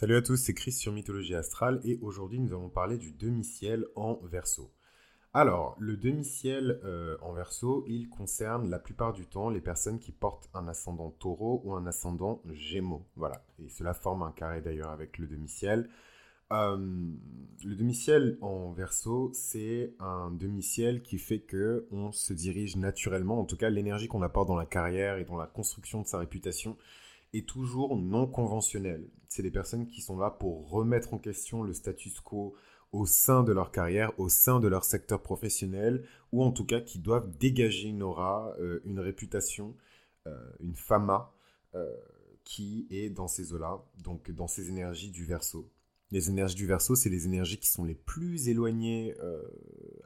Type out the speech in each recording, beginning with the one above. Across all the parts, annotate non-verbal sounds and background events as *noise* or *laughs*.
Salut à tous, c'est Chris sur Mythologie Astrale et aujourd'hui nous allons parler du demi-ciel en verso. Alors, le demi-ciel euh, en verso, il concerne la plupart du temps les personnes qui portent un ascendant taureau ou un ascendant gémeaux. Voilà, et cela forme un carré d'ailleurs avec le demi-ciel. Euh, le demi-ciel en verso, c'est un demi-ciel qui fait que on se dirige naturellement, en tout cas l'énergie qu'on apporte dans la carrière et dans la construction de sa réputation, est toujours non conventionnel. C'est des personnes qui sont là pour remettre en question le status quo au sein de leur carrière, au sein de leur secteur professionnel, ou en tout cas qui doivent dégager une aura, euh, une réputation, euh, une fama euh, qui est dans ces eaux-là, donc dans ces énergies du verso. Les énergies du verso, c'est les énergies qui sont les plus éloignées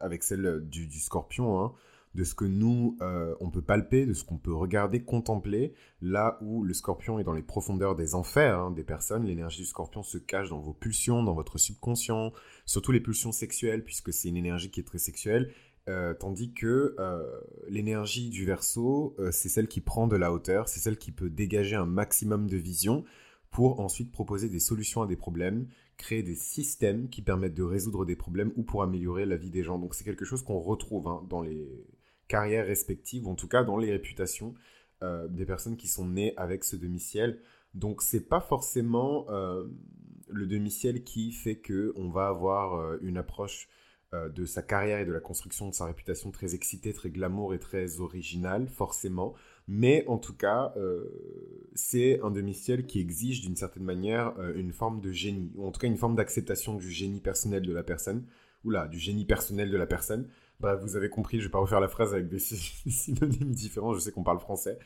avec celles du, du scorpion. Hein de ce que nous, euh, on peut palper, de ce qu'on peut regarder, contempler, là où le scorpion est dans les profondeurs des enfers hein, des personnes, l'énergie du scorpion se cache dans vos pulsions, dans votre subconscient, surtout les pulsions sexuelles, puisque c'est une énergie qui est très sexuelle, euh, tandis que euh, l'énergie du verso, c'est celle qui prend de la hauteur, c'est celle qui peut dégager un maximum de vision pour ensuite proposer des solutions à des problèmes, créer des systèmes qui permettent de résoudre des problèmes ou pour améliorer la vie des gens. Donc c'est quelque chose qu'on retrouve hein, dans les carrières respectives, ou en tout cas dans les réputations euh, des personnes qui sont nées avec ce demi-ciel. Donc c'est pas forcément euh, le demi-ciel qui fait que on va avoir euh, une approche de sa carrière et de la construction de sa réputation très excitée, très glamour et très originale, forcément. Mais en tout cas, c'est un demi-ciel qui exige d'une certaine manière une forme de génie, ou en tout cas une forme d'acceptation du génie personnel de la personne, ou là, du génie personnel de la personne, Bref, vous avez compris, je vais pas refaire la phrase avec des *laughs* synonymes différents. Je sais qu'on parle français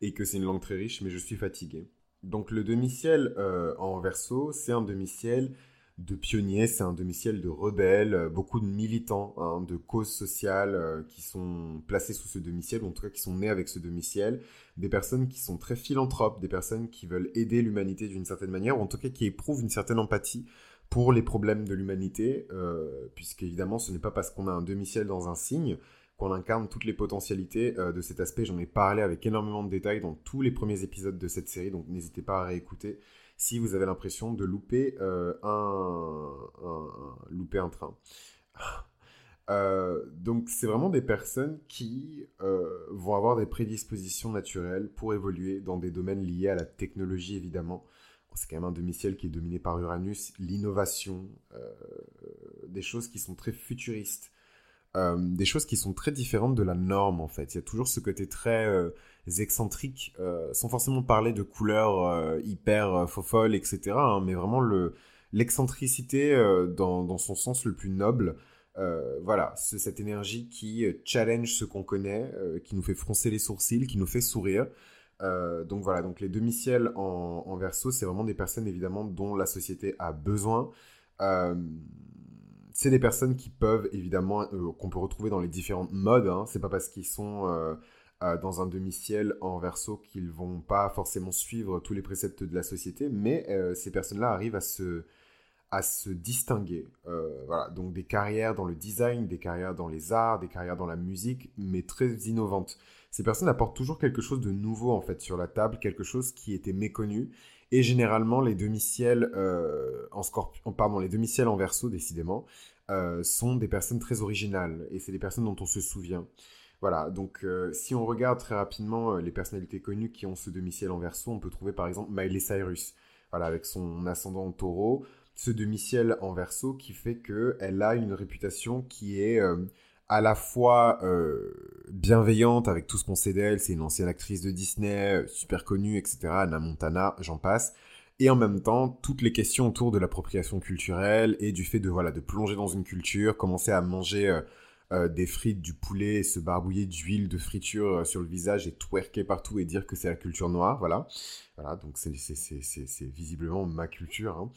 et que c'est une langue très riche, mais je suis fatigué. Donc le demi-ciel euh, en verso, c'est un demi-ciel de pionniers, c'est un demi-ciel de rebelles, euh, beaucoup de militants hein, de causes sociales euh, qui sont placés sous ce demi-ciel, ou en tout cas qui sont nés avec ce demi-ciel, des personnes qui sont très philanthropes, des personnes qui veulent aider l'humanité d'une certaine manière, ou en tout cas qui éprouvent une certaine empathie pour les problèmes de l'humanité, euh, puisqu'évidemment, ce n'est pas parce qu'on a un demi-ciel dans un signe qu'on incarne toutes les potentialités euh, de cet aspect. J'en ai parlé avec énormément de détails dans tous les premiers épisodes de cette série, donc n'hésitez pas à réécouter si vous avez l'impression de louper, euh, un, louper un train. *laughs* donc c'est vraiment des personnes qui vont avoir des prédispositions naturelles pour évoluer dans des domaines liés à la technologie évidemment, c'est quand même un demi-ciel qui est dominé par Uranus, l'innovation, euh, des choses qui sont très futuristes, euh, des choses qui sont très différentes de la norme en fait. Il y a toujours ce côté très euh, excentrique, sans forcément parler de couleurs hyper faux etc. Hein, mais vraiment le l'excentricité dans, dans, son sens le plus noble. voilà, c'est cette énergie qui challenge ce qu'on connaît, qui nous fait froncer les sourcils, qui nous fait sourire. Euh, donc voilà, donc les demi-ciels en, verso, c'est vraiment des personnes évidemment dont la société a besoin. Euh, c'est des personnes qui peuvent évidemment, euh, qu'on peut retrouver dans les différentes modes. Hein. C'est pas parce qu'ils sont dans un demi-ciel en verso qu'ils vont pas forcément suivre tous les préceptes de la société, mais ces personnes-là arrivent à se, à se distinguer. voilà, donc des carrières dans le design, des carrières dans les arts, des carrières dans la musique, mais très innovantes ces personnes apportent toujours quelque chose de nouveau en fait sur la table, quelque chose qui était méconnu. Et généralement, les demi-ciels euh, en scorpion, pardon, les demi-ciels en verso, décidément, euh, sont des personnes très originales et c'est des personnes dont on se souvient. Voilà, donc euh, si on regarde très rapidement les personnalités connues qui ont ce demi-ciel en verso, on peut trouver par exemple Miley Cyrus, voilà, avec son ascendant en taureau, ce demi-ciel en verso qui fait qu'elle a une réputation qui est à la fois euh, bienveillante avec tout ce qu'on sait d'elle, c'est une ancienne actrice de Disney, euh, super connue, etc., Anna Montana, j'en passe, et en même temps toutes les questions autour de l'appropriation culturelle et du fait de voilà de plonger dans une culture, commencer à manger euh, des frites, du poulet, se barbouiller d'huile de friture sur le visage et twerker partout et dire que c'est la culture noire, voilà, voilà donc c'est visiblement ma culture. Hein.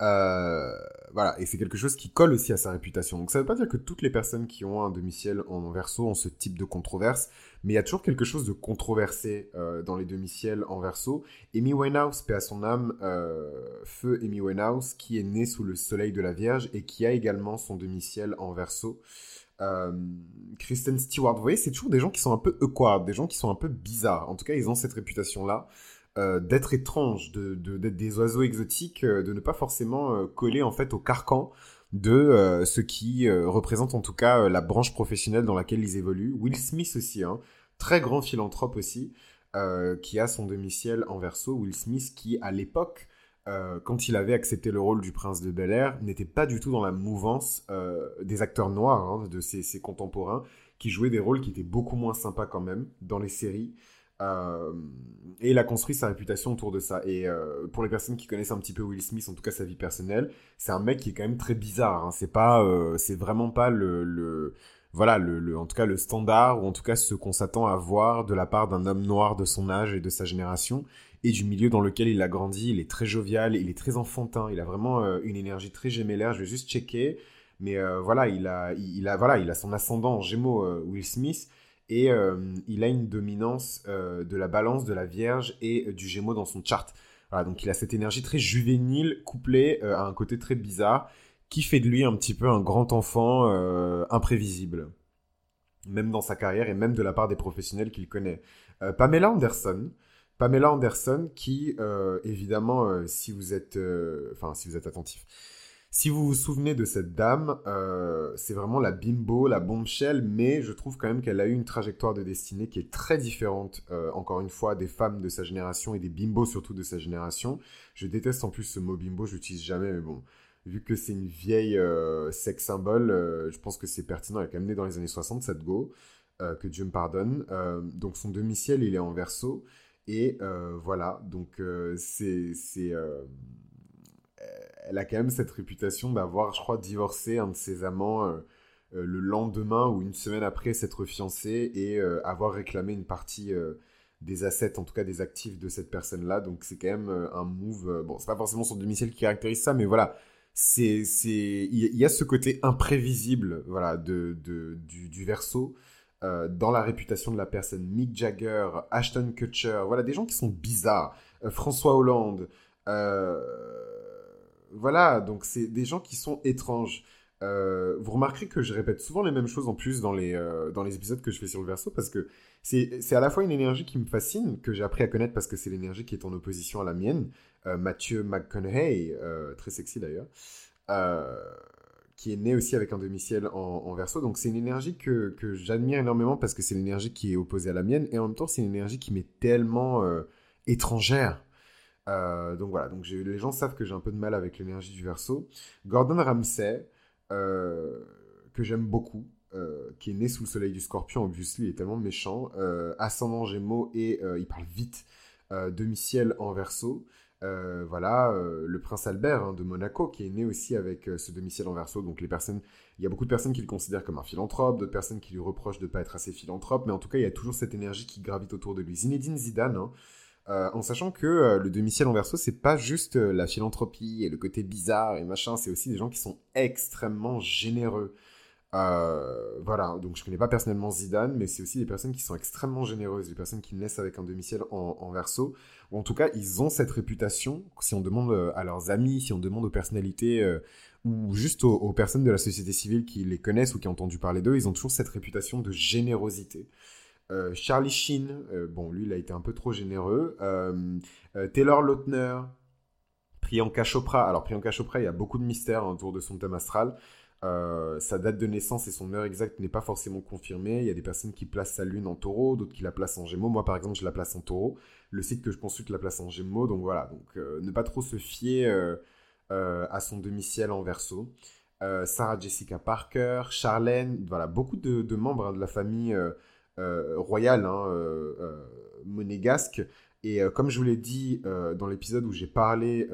Euh, voilà, et c'est quelque chose qui colle aussi à sa réputation. Donc ça ne veut pas dire que toutes les personnes qui ont un demi-ciel en verso ont ce type de controverse, mais il y a toujours quelque chose de controversé euh, dans les demi-ciels en verso. Amy Winehouse, paix à son âme, euh, feu Amy Winehouse, qui est née sous le soleil de la Vierge et qui a également son demi-ciel en verso. Kristen Stewart, vous voyez, c'est toujours des gens qui sont un peu awkward, des gens qui sont un peu bizarres. En tout cas, ils ont cette réputation-là. D'être étranges, de, d'être des oiseaux exotiques, de ne pas forcément coller en fait au carcan de ce qui représente en tout cas la branche professionnelle dans laquelle ils évoluent. Will Smith aussi, hein, très grand philanthrope aussi, qui a son domicile en verso. Will Smith qui à l'époque euh, quand il avait accepté le rôle du prince de Bel Air, n'était pas du tout dans la mouvance euh, des acteurs noirs, hein, de ses, contemporains, qui jouaient des rôles qui étaient beaucoup moins sympas quand même dans les séries. Euh, et il a construit sa réputation autour de ça. Et pour les personnes qui connaissent un petit peu Will Smith, en tout cas sa vie personnelle, c'est un mec qui est quand même très bizarre. Hein. C'est pas, c'est vraiment pas le, voilà, le, en tout cas le standard ou en tout cas ce qu'on s'attend à voir de la part d'un homme noir de son âge et de sa génération et du milieu dans lequel il a grandi. Il est très jovial, il est très enfantin, il a vraiment euh, une énergie très gémellaire. Je vais juste checker, mais euh, voilà, il a, il, a, voilà, il a son ascendant en Gémeaux, euh, Will Smith, et il a une dominance de la Balance, de la Vierge et du Gémeaux dans son chart. Voilà, donc il a cette énergie très juvénile couplée à un côté très bizarre qui fait de lui un petit peu un grand enfant imprévisible, même dans sa carrière et même de la part des professionnels qu'il connaît. Pamela Anderson, Pamela Anderson, qui, euh, évidemment, euh, si vous êtes, euh, enfin, si vous êtes attentif, si vous vous souvenez de cette dame, c'est vraiment la bimbo, la bombshell, mais je trouve quand même qu'elle a eu une trajectoire de destinée qui est très différente, encore une fois, des femmes de sa génération et des bimbos surtout de sa génération. Je déteste en plus ce mot bimbo, je l'utilise jamais, mais bon, vu que c'est une vieille sex symbole, je pense que c'est pertinent. Elle est quand même née dans les années 60, cette go, que Dieu me pardonne. donc son domicile, il est en verso. Et euh, voilà, donc euh, c'est, euh, elle a quand même cette réputation d'avoir, je crois, divorcé un de ses amants le lendemain ou une semaine après s'être fiancée et avoir réclamé une partie des assets, en tout cas des actifs de cette personne-là. Donc c'est quand même un move. bon, c'est pas forcément son domicile qui caractérise ça, mais voilà, c'est, il y, a ce côté imprévisible, voilà, de, de du, du verso euh, dans la réputation de la personne. Mick Jagger, Ashton Kutcher, voilà, des gens qui sont bizarres. Euh, François Hollande. Euh, voilà, donc c'est des gens qui sont étranges. vous remarquerez que je répète souvent les mêmes choses en plus dans les, dans les épisodes que je fais sur le verso parce que c'est à la fois une énergie qui me fascine, que j'ai appris à connaître parce que c'est l'énergie qui est en opposition à la mienne. Mathieu McConaughey, très sexy d'ailleurs qui est né aussi avec un demi-ciel en, verso. Donc c'est une énergie que, que j'admire énormément parce que c'est l'énergie qui est opposée à la mienne. Et en même temps, c'est une énergie qui m'est tellement euh, étrangère. Euh, donc voilà, donc les gens savent que j'ai un peu de mal avec l'énergie du verso. Gordon Ramsay, euh, que j'aime beaucoup, qui est né sous le soleil du scorpion, obviously, il est tellement méchant. ascendant gémeaux et il parle vite. demi-ciel en verso. Euh, voilà, euh, le prince Albert hein, de Monaco, qui est né aussi avec euh, ce domicile en verso. Donc les personnes, il y a beaucoup de personnes qui le considèrent comme un philanthrope, d'autres personnes qui lui reprochent de ne pas être assez philanthrope, mais en tout cas, il y a toujours cette énergie qui gravite autour de lui. Zinedine Zidane, hein, en sachant que le domicile en verso, c'est pas juste la philanthropie et le côté bizarre et machin, c'est aussi des gens qui sont extrêmement généreux. voilà, donc je connais pas personnellement Zidane, mais c'est aussi des personnes qui sont extrêmement généreuses, des personnes qui naissent avec un domicile en, verso en tout cas, ils ont cette réputation. Si on demande euh, à leurs amis, si on demande aux personnalités euh, ou juste aux, personnes de la société civile qui les connaissent ou qui ont entendu parler d'eux, ils ont toujours cette réputation de générosité. Euh, Charlie Sheen, bon, lui, il a été un peu trop généreux. Taylor Lautner, Priyanka Chopra. Alors, Priyanka Chopra, il y a beaucoup de mystères autour de son thème astral. Euh, sa date de naissance et son heure exacte n'est pas forcément confirmée. Il y a des personnes qui placent sa lune en taureau, d'autres qui la placent en gémeaux. Moi, par exemple, je la place en taureau. Le site que je consulte la place en gémeaux. Donc voilà, donc euh, ne pas trop se fier euh, à son demi-ciel en verso. Sarah Jessica Parker, Charlène, voilà, beaucoup de, membres hein, de la famille royale hein, monégasque. Et comme je vous l'ai dit dans l'épisode où j'ai parlé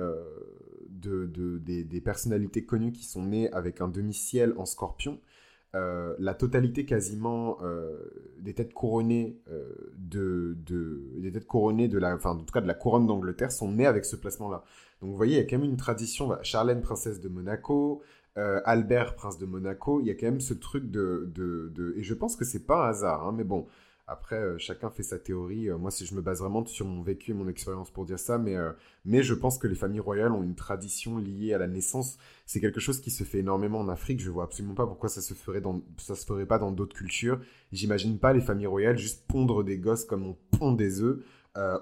de, des, personnalités connues qui sont nées avec un demi-ciel en scorpion, euh, la totalité quasiment euh, des têtes couronnées euh, de, des têtes couronnées de la, enfin en tout cas de la couronne d'Angleterre sont nées avec ce placement-là. Donc vous voyez, il y a quand même une tradition. Charlène, princesse de Monaco, Albert, prince de Monaco, il y a quand même ce truc de, de, et je pense que c'est pas un hasard, hein, mais bon, après, euh, chacun fait sa théorie. Euh, moi, si je me base vraiment sur mon vécu et mon expérience pour dire ça, mais, euh, mais je pense que les familles royales ont une tradition liée à la naissance. C'est quelque chose qui se fait énormément en Afrique. Je vois absolument pas pourquoi ça se ferait dans, ça se ferait pas dans d'autres cultures. J'imagine pas les familles royales juste pondre des gosses comme on pond des œufs.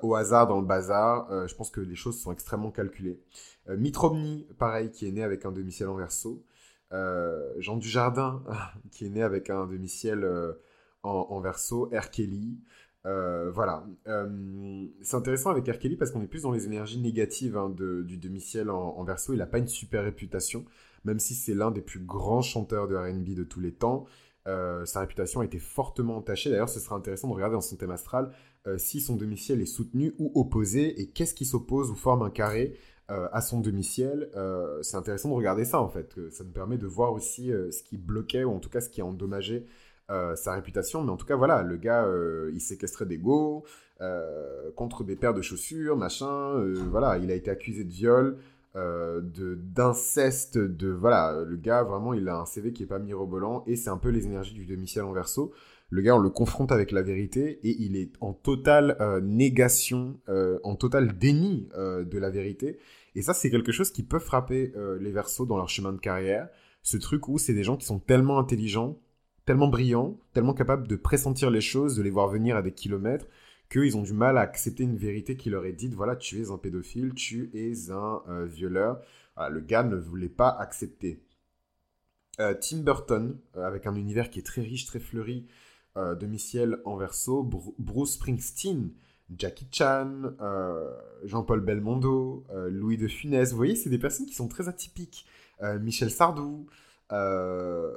Au hasard dans le bazar. je pense que les choses sont extrêmement calculées. Mitromni, pareil, qui est né avec un demi-ciel en verso. Jean Dujardin, *laughs* qui est né avec un demi-ciel en, en, verso. R. Kelly. Euh, voilà. Euh, c'est intéressant avec R. Kelly parce qu'on est plus dans les énergies négatives hein, du demi-ciel en, verso. Il n'a pas une super réputation, même si c'est l'un des plus grands chanteurs de RB de tous les temps. Euh, sa réputation a été fortement entachée. D'ailleurs, ce sera intéressant de regarder dans son thème astral si son demi-ciel est soutenu ou opposé et qu'est-ce qui s'oppose ou forme un carré à son demi-ciel. c'est intéressant de regarder ça en fait. Ça nous permet de voir aussi ce qui bloquait ou en tout cas ce qui a endommagé euh, sa réputation. Mais en tout cas, voilà, le gars, euh, il séquestrait des go euh, contre des paires de chaussures, machin. voilà, il a été accusé de viol, de d'inceste, de voilà, le gars vraiment, il a un CV qui est pas mirobolant et c'est un peu les énergies du demi-ciel en verso. Le gars, on le confronte avec la vérité et il est en totale négation, en total déni de la vérité. Et ça, c'est quelque chose qui peut frapper les versos dans leur chemin de carrière. Ce truc où c'est des gens qui sont tellement intelligents tellement brillants, tellement capables de pressentir les choses, de les voir venir à des kilomètres, qu'ils ont du mal à accepter une vérité qui leur est dite, voilà, tu es un pédophile, tu es un euh, violeur. le gars ne voulait pas accepter. Euh, Tim Burton, euh, avec un univers qui est très riche, très fleuri, demi-ciel en verso, Bruce Springsteen, Jackie Chan, Jean-Paul Belmondo, Louis de Funès, vous voyez, c'est des personnes qui sont très atypiques. Michel Sardou, euh,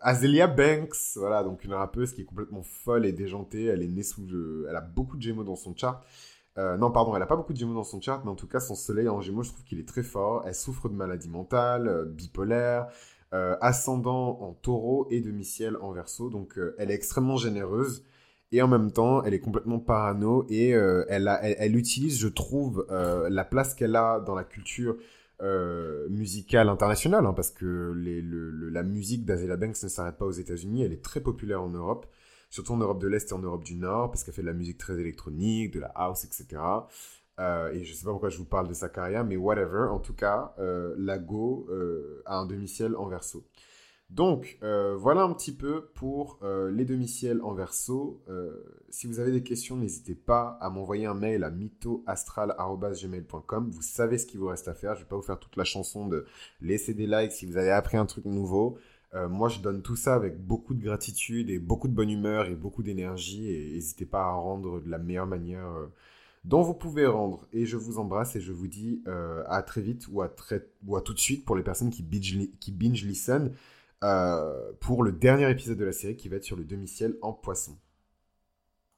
Azelia Banks, voilà, donc une rappeuse qui est complètement folle et déjantée. Elle est née sous, elle a beaucoup de Gémeaux dans son chart. Euh, non, pardon, elle a pas beaucoup de Gémeaux dans son chart, mais en tout cas, son soleil en Gémeaux, je trouve qu'il est très fort. Elle souffre de maladies mentales, euh, bipolaire, ascendant en taureau et demi-ciel en verso. Donc, elle est extrêmement généreuse. Et en même temps, elle est complètement parano et elle, utilise, je trouve, la place qu'elle a dans la culture euh, musicale internationale, hein, parce que la musique d'Azela Banks ne s'arrête pas aux États-Unis, elle est très populaire en Europe, surtout en Europe de l'Est et en Europe du Nord, parce qu'elle fait de la musique très électronique, de la house, etc. Euh, et je sais pas pourquoi je vous parle de sa carrière, mais whatever. En tout cas, euh, Lago euh, a un demi-ciel en verso. Donc, euh, voilà un petit peu pour euh, les demi-ciels en verso. Euh, si vous avez des questions, n'hésitez pas à m'envoyer un mail à mythoastral.gmail.com. Vous savez ce qu'il vous reste à faire. Je ne vais pas vous faire toute la chanson de laisser des likes si vous avez appris un truc nouveau. moi, je donne tout ça avec beaucoup de gratitude et beaucoup de bonne humeur et beaucoup d'énergie. Et n'hésitez pas à rendre de la meilleure manière dont vous pouvez rendre. Et je vous embrasse et je vous dis à très vite ou à, tout de suite pour les personnes qui binge, qui binge listen. Euh, pour le dernier épisode de la série qui va être sur le demi-ciel en poisson.